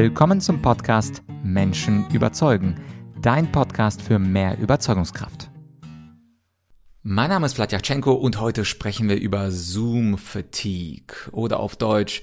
Willkommen zum Podcast Menschen überzeugen, dein Podcast für mehr Überzeugungskraft. Mein Name ist Vladyachenko und heute sprechen wir über Zoom Fatigue oder auf Deutsch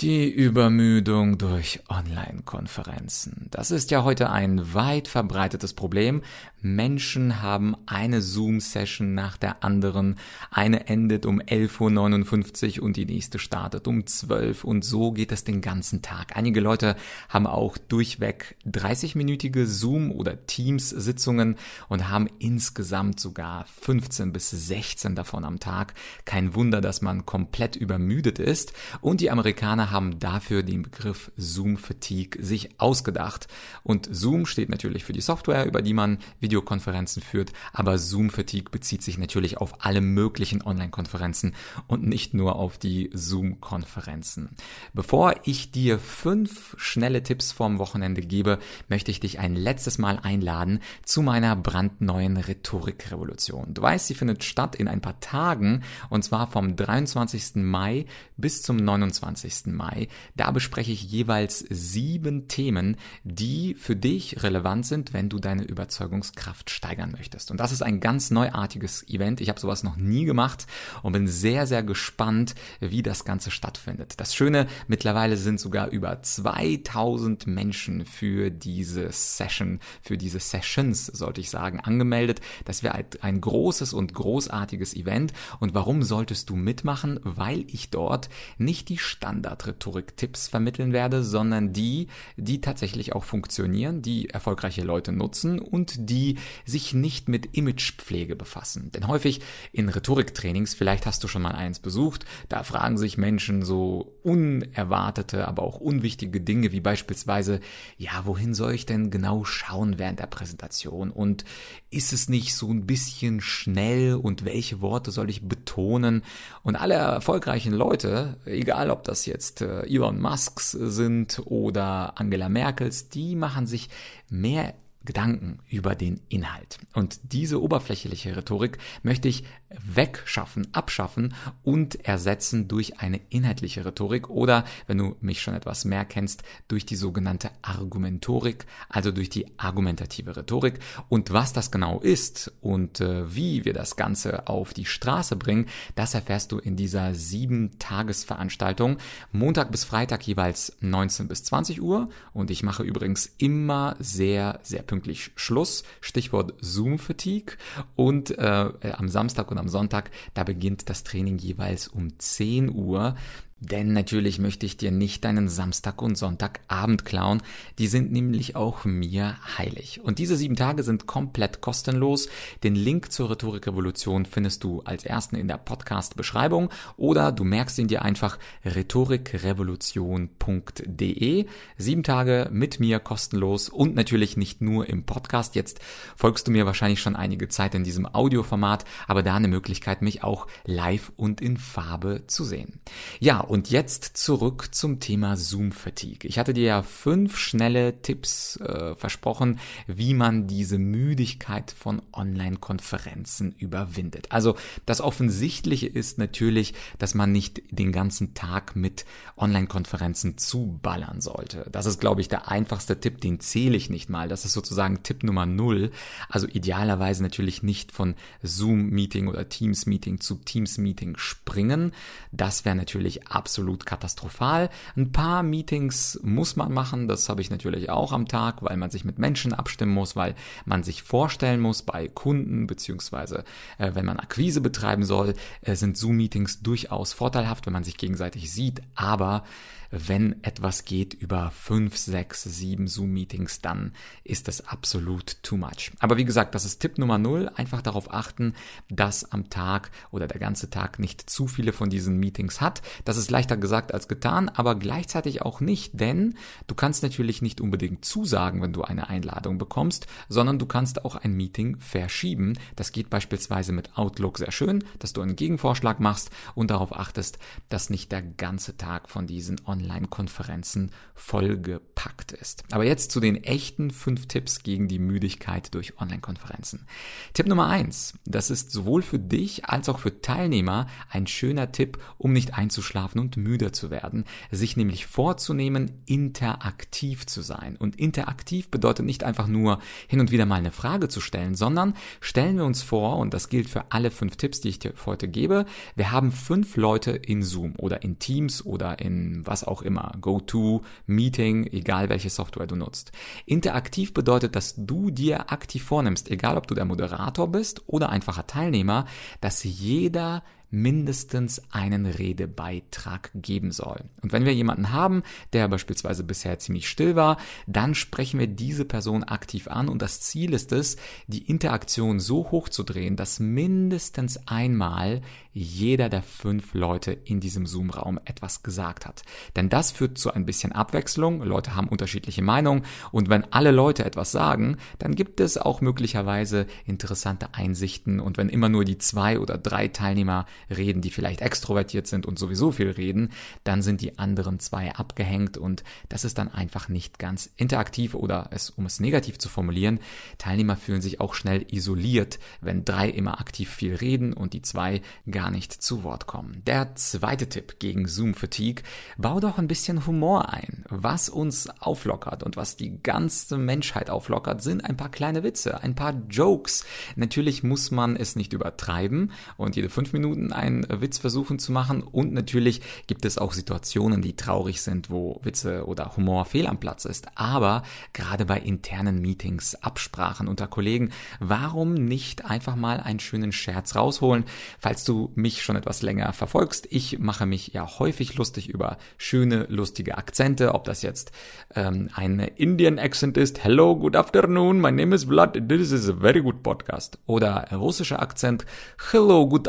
die Übermüdung durch Online-Konferenzen. Das ist ja heute ein weit verbreitetes Problem. Menschen haben eine Zoom-Session nach der anderen. Eine endet um 11.59 Uhr und die nächste startet um 12 Uhr und so geht es den ganzen Tag. Einige Leute haben auch durchweg 30-minütige Zoom- oder Teams-Sitzungen und haben insgesamt sogar 15 bis 16 davon am Tag. Kein Wunder, dass man komplett übermüdet ist und die Amerikaner haben dafür den Begriff Zoom Fatigue sich ausgedacht. Und Zoom steht natürlich für die Software, über die man Videokonferenzen führt, aber Zoom Fatigue bezieht sich natürlich auf alle möglichen Online-Konferenzen und nicht nur auf die Zoom-Konferenzen. Bevor ich dir fünf schnelle Tipps vorm Wochenende gebe, möchte ich dich ein letztes Mal einladen zu meiner brandneuen Rhetorikrevolution. Du weißt, sie findet statt in ein paar Tagen und zwar vom 23. Mai bis zum 29. Mai. Da bespreche ich jeweils sieben Themen, die für dich relevant sind, wenn du deine Überzeugungskraft steigern möchtest. Und das ist ein ganz neuartiges Event. Ich habe sowas noch nie gemacht und bin sehr, sehr gespannt, wie das Ganze stattfindet. Das Schöne, mittlerweile sind sogar über 2000 Menschen für diese Session, für diese Sessions, sollte ich sagen, angemeldet. Das wäre ein großes und großartiges Event. Und warum solltest du mitmachen? Weil ich dort nicht die Standard Rhetorik-Tipps vermitteln werde, sondern die, die tatsächlich auch funktionieren, die erfolgreiche Leute nutzen und die sich nicht mit Imagepflege befassen. Denn häufig in Rhetoriktrainings, vielleicht hast du schon mal eins besucht, da fragen sich Menschen so unerwartete, aber auch unwichtige Dinge wie beispielsweise, ja, wohin soll ich denn genau schauen während der Präsentation? Und ist es nicht so ein bisschen schnell und welche Worte soll ich betonen? Und alle erfolgreichen Leute, egal ob das jetzt äh, Elon Musks sind oder Angela Merkels, die machen sich mehr Gedanken über den Inhalt. Und diese oberflächliche Rhetorik möchte ich wegschaffen, abschaffen und ersetzen durch eine inhaltliche Rhetorik oder, wenn du mich schon etwas mehr kennst, durch die sogenannte Argumentorik, also durch die argumentative Rhetorik. Und was das genau ist und äh, wie wir das Ganze auf die Straße bringen, das erfährst du in dieser sieben Tagesveranstaltung. Montag bis Freitag jeweils 19 bis 20 Uhr. Und ich mache übrigens immer sehr, sehr pünktlich Schluss. Stichwort Zoom-Fatigue. Und äh, am Samstag und am Sonntag, da beginnt das Training jeweils um 10 Uhr. Denn natürlich möchte ich dir nicht deinen Samstag und Sonntagabend klauen. Die sind nämlich auch mir heilig. Und diese sieben Tage sind komplett kostenlos. Den Link zur Rhetorikrevolution findest du als ersten in der Podcast-Beschreibung oder du merkst ihn dir einfach rhetorikrevolution.de. Sieben Tage mit mir kostenlos und natürlich nicht nur im Podcast. Jetzt folgst du mir wahrscheinlich schon einige Zeit in diesem Audioformat, aber da eine Möglichkeit, mich auch live und in Farbe zu sehen. Ja, und jetzt zurück zum Thema Zoom-Fatigue. Ich hatte dir ja fünf schnelle Tipps äh, versprochen, wie man diese Müdigkeit von Online-Konferenzen überwindet. Also das Offensichtliche ist natürlich, dass man nicht den ganzen Tag mit Online-Konferenzen zuballern sollte. Das ist, glaube ich, der einfachste Tipp, den zähle ich nicht mal. Das ist sozusagen Tipp Nummer null. Also idealerweise natürlich nicht von Zoom-Meeting oder Teams-Meeting zu Teams-Meeting springen. Das wäre natürlich absolut katastrophal. Ein paar Meetings muss man machen, das habe ich natürlich auch am Tag, weil man sich mit Menschen abstimmen muss, weil man sich vorstellen muss bei Kunden, beziehungsweise äh, wenn man Akquise betreiben soll, äh, sind Zoom-Meetings durchaus vorteilhaft, wenn man sich gegenseitig sieht, aber wenn etwas geht über fünf, sechs, sieben Zoom-Meetings, dann ist das absolut too much. Aber wie gesagt, das ist Tipp Nummer null. Einfach darauf achten, dass am Tag oder der ganze Tag nicht zu viele von diesen Meetings hat. Das ist leichter gesagt als getan, aber gleichzeitig auch nicht, denn du kannst natürlich nicht unbedingt zusagen, wenn du eine Einladung bekommst, sondern du kannst auch ein Meeting verschieben. Das geht beispielsweise mit Outlook sehr schön, dass du einen Gegenvorschlag machst und darauf achtest, dass nicht der ganze Tag von diesen Online-Konferenzen vollgepackt ist. Aber jetzt zu den echten fünf Tipps gegen die Müdigkeit durch Online-Konferenzen. Tipp Nummer eins: Das ist sowohl für dich als auch für Teilnehmer ein schöner Tipp, um nicht einzuschlafen einzuschlafen und müde zu werden, sich nämlich vorzunehmen, interaktiv zu sein. Und interaktiv bedeutet nicht einfach nur hin und wieder mal eine Frage zu stellen, sondern stellen wir uns vor, und das gilt für alle fünf Tipps, die ich dir heute gebe, wir haben fünf Leute in Zoom oder in Teams oder in was auch immer, GoTo, Meeting, egal welche Software du nutzt. Interaktiv bedeutet, dass du dir aktiv vornimmst, egal ob du der Moderator bist oder einfacher Teilnehmer, dass jeder mindestens einen Redebeitrag geben soll. Und wenn wir jemanden haben, der beispielsweise bisher ziemlich still war, dann sprechen wir diese Person aktiv an und das Ziel ist es, die Interaktion so hoch zu drehen, dass mindestens einmal jeder der fünf Leute in diesem Zoom-Raum etwas gesagt hat. Denn das führt zu ein bisschen Abwechslung, Leute haben unterschiedliche Meinungen und wenn alle Leute etwas sagen, dann gibt es auch möglicherweise interessante Einsichten und wenn immer nur die zwei oder drei Teilnehmer reden, die vielleicht extrovertiert sind und sowieso viel reden, dann sind die anderen zwei abgehängt und das ist dann einfach nicht ganz interaktiv oder es, um es negativ zu formulieren, Teilnehmer fühlen sich auch schnell isoliert, wenn drei immer aktiv viel reden und die zwei gar nicht zu Wort kommen. Der zweite Tipp gegen Zoom-Fatigue, bau doch ein bisschen Humor ein. Was uns auflockert und was die ganze Menschheit auflockert, sind ein paar kleine Witze, ein paar Jokes. Natürlich muss man es nicht übertreiben und jede fünf Minuten einen Witz versuchen zu machen. Und natürlich gibt es auch Situationen, die traurig sind, wo Witze oder Humor fehl am Platz ist. Aber gerade bei internen Meetings, Absprachen unter Kollegen, warum nicht einfach mal einen schönen Scherz rausholen? Falls du mich schon etwas länger verfolgst, ich mache mich ja häufig lustig über schöne, lustige Akzente, ob das jetzt ähm, ein Indian Accent ist, Hello, good afternoon, my name is Vlad, this is a very good podcast. Oder russischer Akzent, Hello, good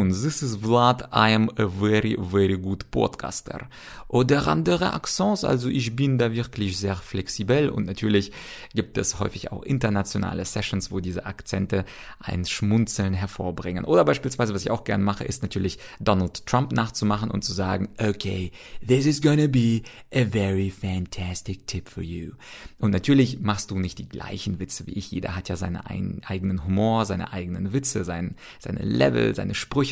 afternoon, this is Vlad, I am a very, very good podcaster. Oder andere Accents, also ich bin da wirklich sehr flexibel und natürlich gibt es häufig auch internationale Sessions, wo diese Akzente ein Schmunzeln hervorbringen. Oder beispielsweise, was ich auch gern mache, ist natürlich Donald Trump nachzumachen und zu sagen, okay, this is gonna be a very fantastic tip for you. Und natürlich machst du nicht die gleichen Witze wie ich. Jeder hat ja seinen eigenen Humor, seine eigenen Witze, sein, seine Level, seine Sprüche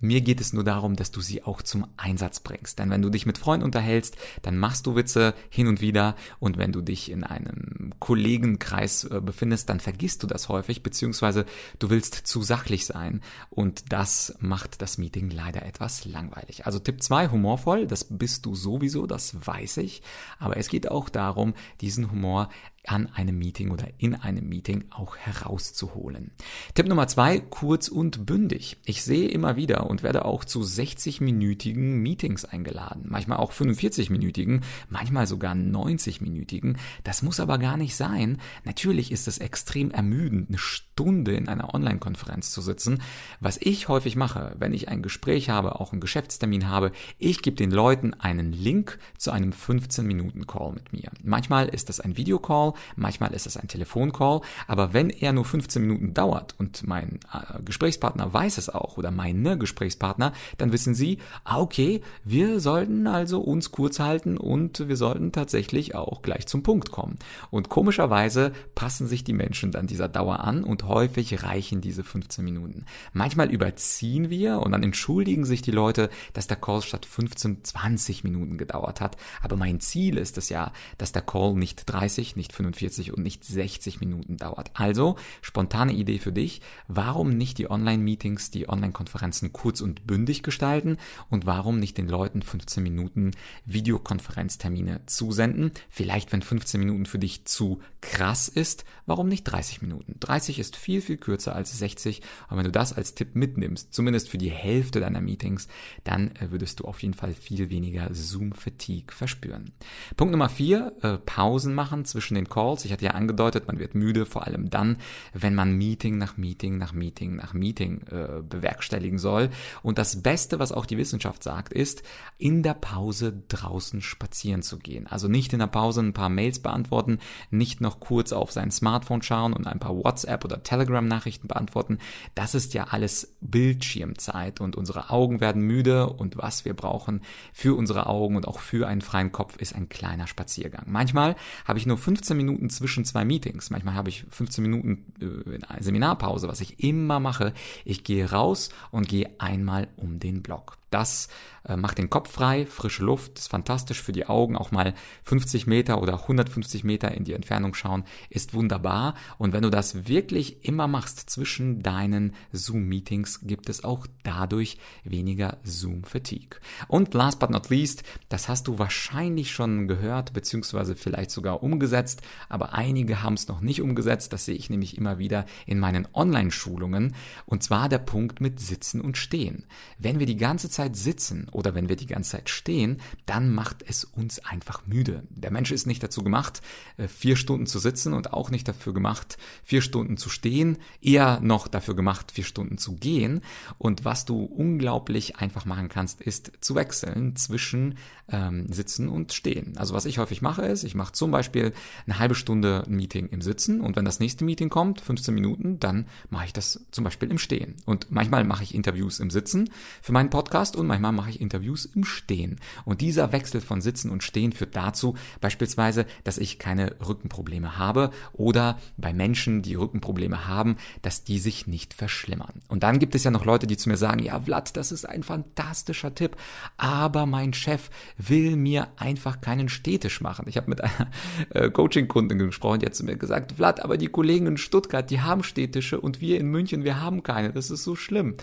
mir geht es nur darum, dass du sie auch zum Einsatz bringst. Denn wenn du dich mit Freunden unterhältst, dann machst du Witze hin und wieder. Und wenn du dich in einem Kollegenkreis äh, befindest, dann vergisst du das häufig, beziehungsweise du willst zu sachlich sein. Und das macht das Meeting leider etwas langweilig. Also Tipp 2, humorvoll, das bist du sowieso, das weiß ich, aber es geht auch darum, diesen Humor an einem Meeting oder in einem Meeting auch herauszuholen. Tipp Nummer zwei, kurz und bündig. Ich sehe immer wieder und werde auch zu 60-minütigen Meetings eingeladen, manchmal auch 45-minütigen, manchmal sogar 90-minütigen. Das muss aber gar nicht sein. Natürlich ist es extrem ermüdend, eine Stunde in einer Online-Konferenz zu sitzen. Was ich häufig mache, wenn ich ein Gespräch habe, auch einen Geschäftstermin habe, ich gebe den Leuten einen Link zu einem 15-Minuten-Call mit mir. Manchmal ist das ein Videocall, manchmal ist es ein Telefoncall, aber wenn er nur 15 Minuten dauert und mein äh, Gesprächspartner weiß es auch oder meine Gesprächspartner, dann wissen sie, ah, okay, wir sollten also uns kurz halten und wir sollten tatsächlich auch gleich zum Punkt kommen. Und komischerweise passen sich die Menschen dann dieser Dauer an und häufig reichen diese 15 Minuten. Manchmal überziehen wir und dann entschuldigen sich die Leute, dass der Call statt 15, 20 Minuten gedauert hat. Aber mein Ziel ist es ja, dass der Call nicht 30, nicht 45 und nicht 60 Minuten dauert. Also, spontane Idee für dich, warum nicht die Online-Meetings, die Online-Konferenzen kurz und bündig gestalten und warum nicht den Leuten 15 Minuten Videokonferenztermine zusenden? Vielleicht, wenn 15 Minuten für dich zu krass ist, warum nicht 30 Minuten? 30 ist viel, viel kürzer als 60 und wenn du das als Tipp mitnimmst, zumindest für die Hälfte deiner Meetings, dann äh, würdest du auf jeden Fall viel weniger Zoom-Fatigue verspüren. Punkt Nummer 4, äh, Pausen machen zwischen den Calls. Ich hatte ja angedeutet, man wird müde, vor allem dann, wenn man Meeting nach Meeting nach Meeting nach Meeting äh, bewerkstelligen soll. Und das Beste, was auch die Wissenschaft sagt, ist, in der Pause draußen spazieren zu gehen. Also nicht in der Pause ein paar Mails beantworten, nicht noch kurz auf sein Smartphone schauen und ein paar WhatsApp oder Telegram-Nachrichten beantworten. Das ist ja alles Bildschirmzeit und unsere Augen werden müde und was wir brauchen für unsere Augen und auch für einen freien Kopf ist ein kleiner Spaziergang. Manchmal habe ich nur 15 Minuten zwischen zwei Meetings. Manchmal habe ich 15 Minuten äh, in Seminarpause, was ich immer mache. Ich gehe raus und gehe einmal um den Block. Das äh, macht den Kopf frei, frische Luft, ist fantastisch für die Augen, auch mal 50 Meter oder 150 Meter in die Entfernung schauen, ist wunderbar. Und wenn du das wirklich immer machst zwischen deinen Zoom-Meetings, gibt es auch dadurch weniger Zoom-Fatigue. Und last but not least, das hast du wahrscheinlich schon gehört, beziehungsweise vielleicht sogar umgesetzt, aber einige haben es noch nicht umgesetzt. Das sehe ich nämlich immer wieder in meinen Online-Schulungen. Und zwar der Punkt mit Sitzen und Stehen. Wenn wir die ganze Zeit sitzen oder wenn wir die ganze Zeit stehen, dann macht es uns einfach müde. Der Mensch ist nicht dazu gemacht, äh, vier Stunden zu sitzen und auch nicht dafür gemacht, vier Stunden zu stehen, eher noch dafür gemacht, vier Stunden zu gehen. Und was du unglaublich einfach machen kannst, ist zu wechseln zwischen ähm, Sitzen und Stehen. Also was ich häufig mache ist, ich mache zum Beispiel eine halbe Stunde ein Meeting im Sitzen und wenn das nächste Meeting kommt, 15 Minuten, dann mache ich das zum Beispiel im Stehen. Und manchmal mache ich Interviews im Sitzen für meinen Podcast und manchmal mache ich Interviews im Stehen. Und dieser Wechsel von Sitzen und Stehen führt dazu beispielsweise, dass ich keine Rückenprobleme habe oder bei Menschen, die Rückenprobleme haben, dass die sich nicht verschlimmern. Und dann gibt es ja noch Leute, die zu mir sagen, ja Vlad, das ist ein fantastischer Tipp, aber mein Chef will mir einfach keinen Städtisch machen. Ich habe mit einer äh, Coaching-Kundin gesprochen, die hat zu mir gesagt, Vlad, aber die Kollegen in Stuttgart, die haben Städtische und wir in München, wir haben keine. Das ist so schlimm.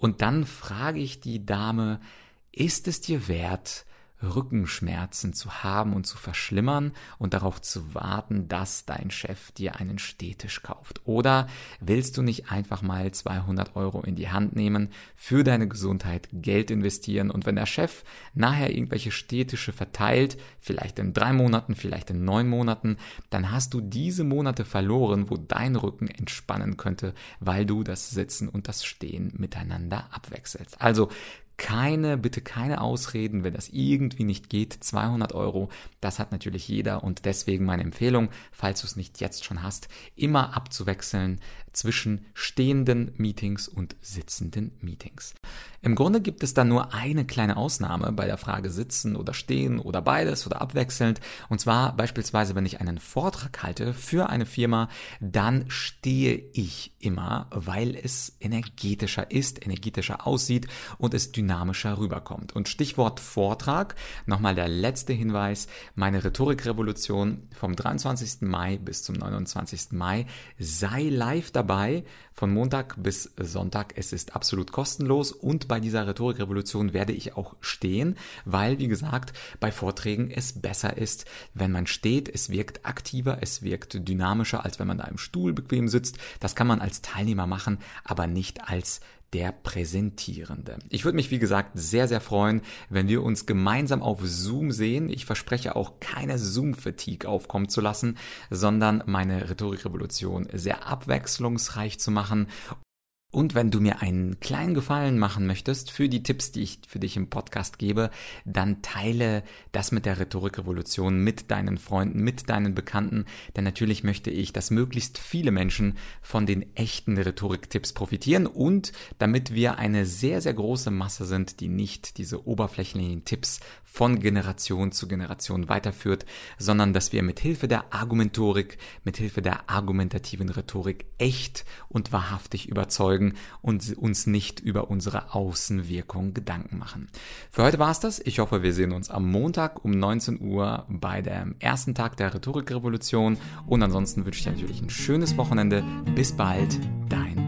Und dann frage ich die Dame, ist es dir wert, Rückenschmerzen zu haben und zu verschlimmern und darauf zu warten, dass dein Chef dir einen Stehtisch kauft? Oder willst du nicht einfach mal 200 Euro in die Hand nehmen, für deine Gesundheit Geld investieren und wenn der Chef nachher irgendwelche Stehtische verteilt, vielleicht in drei Monaten, vielleicht in neun Monaten, dann hast du diese Monate verloren, wo dein Rücken entspannen könnte, weil du das Sitzen und das Stehen miteinander abwechselst. Also keine, bitte keine Ausreden, wenn das irgendwie nicht geht. 200 Euro, das hat natürlich jeder und deswegen meine Empfehlung, falls du es nicht jetzt schon hast, immer abzuwechseln zwischen stehenden Meetings und sitzenden Meetings. Im Grunde gibt es da nur eine kleine Ausnahme bei der Frage sitzen oder stehen oder beides oder abwechselnd. Und zwar beispielsweise, wenn ich einen Vortrag halte für eine Firma, dann stehe ich immer, weil es energetischer ist, energetischer aussieht und es dynamischer rüberkommt. Und Stichwort Vortrag, nochmal der letzte Hinweis, meine Rhetorikrevolution vom 23. Mai bis zum 29. Mai sei live dabei von Montag bis Sonntag. Es ist absolut kostenlos und bei dieser Rhetorikrevolution werde ich auch stehen, weil, wie gesagt, bei Vorträgen es besser ist, wenn man steht. Es wirkt aktiver, es wirkt dynamischer, als wenn man da im Stuhl bequem sitzt. Das kann man als Teilnehmer machen, aber nicht als der Präsentierende. Ich würde mich, wie gesagt, sehr, sehr freuen, wenn wir uns gemeinsam auf Zoom sehen. Ich verspreche auch keine Zoom-Fatigue aufkommen zu lassen, sondern meine Rhetorikrevolution sehr abwechslungsreich zu machen und wenn du mir einen kleinen Gefallen machen möchtest für die Tipps, die ich für dich im Podcast gebe, dann teile das mit der Rhetorikrevolution mit deinen Freunden, mit deinen Bekannten, denn natürlich möchte ich, dass möglichst viele Menschen von den echten Rhetoriktipps profitieren und damit wir eine sehr, sehr große Masse sind, die nicht diese oberflächlichen Tipps von Generation zu Generation weiterführt, sondern dass wir mit Hilfe der Argumentorik, mit Hilfe der argumentativen Rhetorik echt und wahrhaftig überzeugen, folgen und uns nicht über unsere Außenwirkung Gedanken machen. Für heute war es das. Ich hoffe, wir sehen uns am Montag um 19 Uhr bei dem ersten Tag der Rhetorikrevolution und ansonsten wünsche ich dir natürlich ein schönes Wochenende. Bis bald, dein